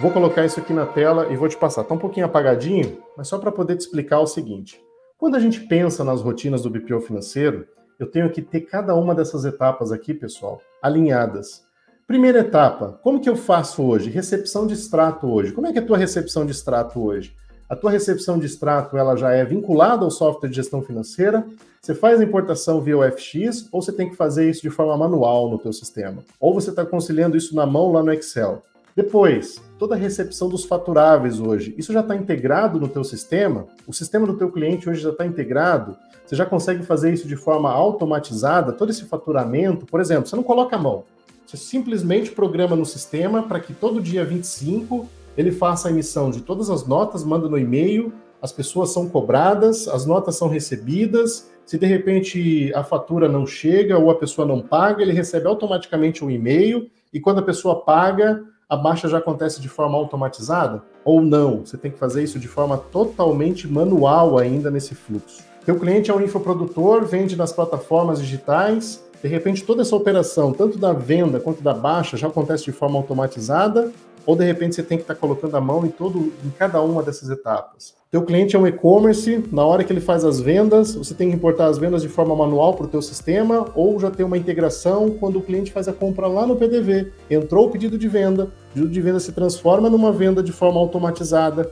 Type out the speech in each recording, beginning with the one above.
Vou colocar isso aqui na tela e vou te passar. Está um pouquinho apagadinho, mas só para poder te explicar o seguinte. Quando a gente pensa nas rotinas do BPO financeiro, eu tenho que ter cada uma dessas etapas aqui, pessoal, alinhadas. Primeira etapa, como que eu faço hoje? Recepção de extrato hoje. Como é que é a tua recepção de extrato hoje? A tua recepção de extrato ela já é vinculada ao software de gestão financeira? Você faz a importação via UFX ou você tem que fazer isso de forma manual no teu sistema? Ou você está conciliando isso na mão lá no Excel? Depois, toda a recepção dos faturáveis hoje, isso já está integrado no teu sistema? O sistema do teu cliente hoje já está integrado? Você já consegue fazer isso de forma automatizada? Todo esse faturamento, por exemplo, você não coloca a mão. Você simplesmente programa no sistema para que todo dia 25 ele faça a emissão de todas as notas, manda no e-mail, as pessoas são cobradas, as notas são recebidas. Se de repente a fatura não chega ou a pessoa não paga, ele recebe automaticamente um e-mail e quando a pessoa paga, a baixa já acontece de forma automatizada? Ou não? Você tem que fazer isso de forma totalmente manual ainda nesse fluxo. Teu cliente é um infoprodutor, vende nas plataformas digitais, de repente toda essa operação, tanto da venda quanto da baixa, já acontece de forma automatizada, ou de repente você tem que estar colocando a mão em todo em cada uma dessas etapas. Teu cliente é um e-commerce, na hora que ele faz as vendas, você tem que importar as vendas de forma manual para o teu sistema, ou já tem uma integração quando o cliente faz a compra lá no PDV, entrou o pedido de venda, o pedido de venda se transforma numa venda de forma automatizada,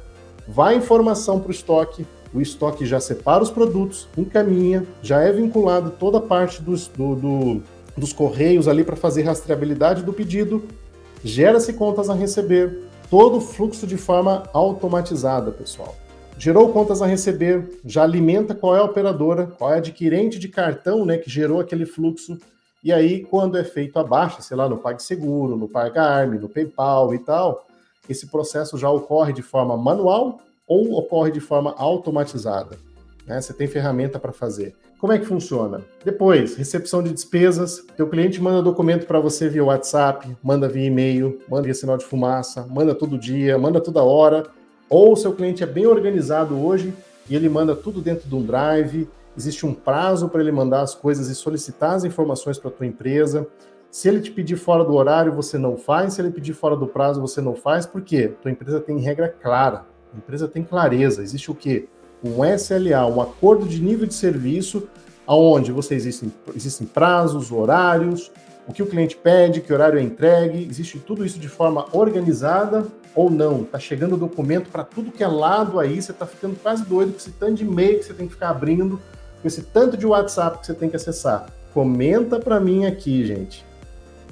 vai informação para o estoque, o estoque já separa os produtos, encaminha, já é vinculado toda a parte dos, do, do, dos correios ali para fazer rastreabilidade do pedido, gera-se contas a receber, todo o fluxo de forma automatizada, pessoal. Gerou contas a receber, já alimenta qual é a operadora, qual é a adquirente de cartão né, que gerou aquele fluxo. E aí, quando é feito a baixa, sei lá, no PagSeguro, no PagArm, no PayPal e tal, esse processo já ocorre de forma manual ou ocorre de forma automatizada. Né? Você tem ferramenta para fazer. Como é que funciona? Depois, recepção de despesas. Teu cliente manda documento para você via WhatsApp, manda via e-mail, manda via sinal de fumaça, manda todo dia, manda toda hora ou seu cliente é bem organizado hoje e ele manda tudo dentro de um drive, existe um prazo para ele mandar as coisas e solicitar as informações para a tua empresa. Se ele te pedir fora do horário, você não faz. Se ele pedir fora do prazo, você não faz. Por quê? Tua empresa tem regra clara. A empresa tem clareza. Existe o quê? Um SLA, um acordo de nível de serviço, aonde você existem, existem prazos, horários, o que o cliente pede, que horário é entregue, existe tudo isso de forma organizada ou não. Tá chegando documento para tudo que é lado aí, você tá ficando quase doido com esse tanto de e-mail que você tem que ficar abrindo, com esse tanto de WhatsApp que você tem que acessar. Comenta para mim aqui, gente.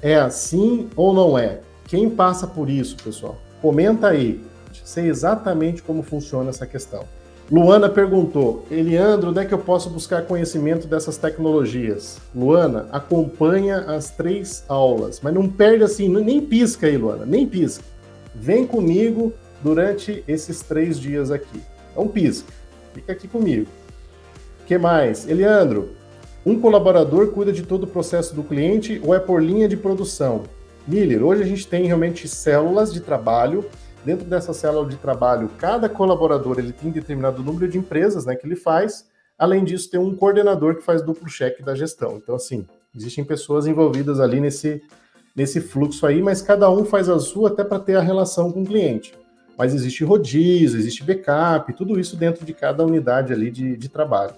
É assim ou não é? Quem passa por isso, pessoal? Comenta aí. Sei exatamente como funciona essa questão. Luana perguntou: Eliandro, onde é que eu posso buscar conhecimento dessas tecnologias? Luana, acompanha as três aulas, mas não perde assim, nem pisca aí, Luana, nem pisca. Vem comigo durante esses três dias aqui. Não pisca, fica aqui comigo. Que mais? Eliandro, um colaborador cuida de todo o processo do cliente ou é por linha de produção? Miller, hoje a gente tem realmente células de trabalho Dentro dessa célula de trabalho, cada colaborador ele tem determinado número de empresas né, que ele faz. Além disso, tem um coordenador que faz duplo cheque da gestão. Então, assim, existem pessoas envolvidas ali nesse, nesse fluxo aí, mas cada um faz a sua até para ter a relação com o cliente. Mas existe rodízio, existe backup, tudo isso dentro de cada unidade ali de, de trabalho.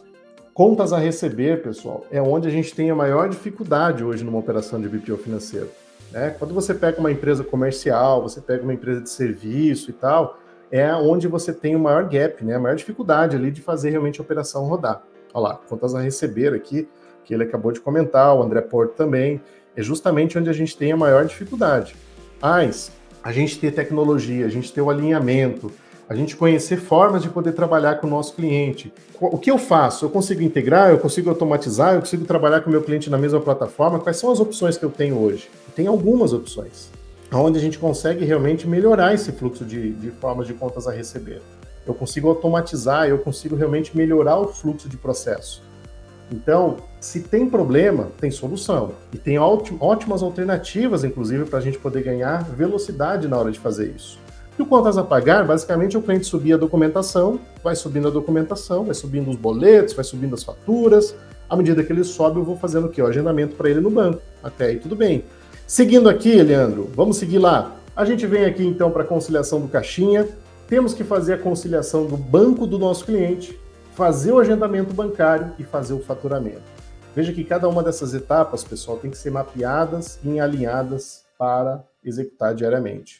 Contas a receber, pessoal, é onde a gente tem a maior dificuldade hoje numa operação de BPO financeiro. Né? Quando você pega uma empresa comercial, você pega uma empresa de serviço e tal, é onde você tem o maior gap, né? a maior dificuldade ali de fazer realmente a operação rodar. Olha lá, contas a receber aqui, que ele acabou de comentar, o André Porto também, é justamente onde a gente tem a maior dificuldade. Mas a gente ter tecnologia, a gente ter o alinhamento, a gente conhecer formas de poder trabalhar com o nosso cliente. O que eu faço? Eu consigo integrar, eu consigo automatizar, eu consigo trabalhar com o meu cliente na mesma plataforma? Quais são as opções que eu tenho hoje? Tem algumas opções, onde a gente consegue realmente melhorar esse fluxo de, de formas de contas a receber. Eu consigo automatizar, eu consigo realmente melhorar o fluxo de processo. Então, se tem problema, tem solução. E tem ótimas alternativas, inclusive, para a gente poder ganhar velocidade na hora de fazer isso. E o contas a pagar, basicamente, é o cliente subir a documentação, vai subindo a documentação, vai subindo os boletos, vai subindo as faturas. À medida que ele sobe, eu vou fazendo o quê? O agendamento para ele no banco. Até aí tudo bem. Seguindo aqui, Leandro, vamos seguir lá. A gente vem aqui então para a conciliação do caixinha, temos que fazer a conciliação do banco do nosso cliente, fazer o agendamento bancário e fazer o faturamento. Veja que cada uma dessas etapas, pessoal, tem que ser mapeadas e alinhadas para executar diariamente.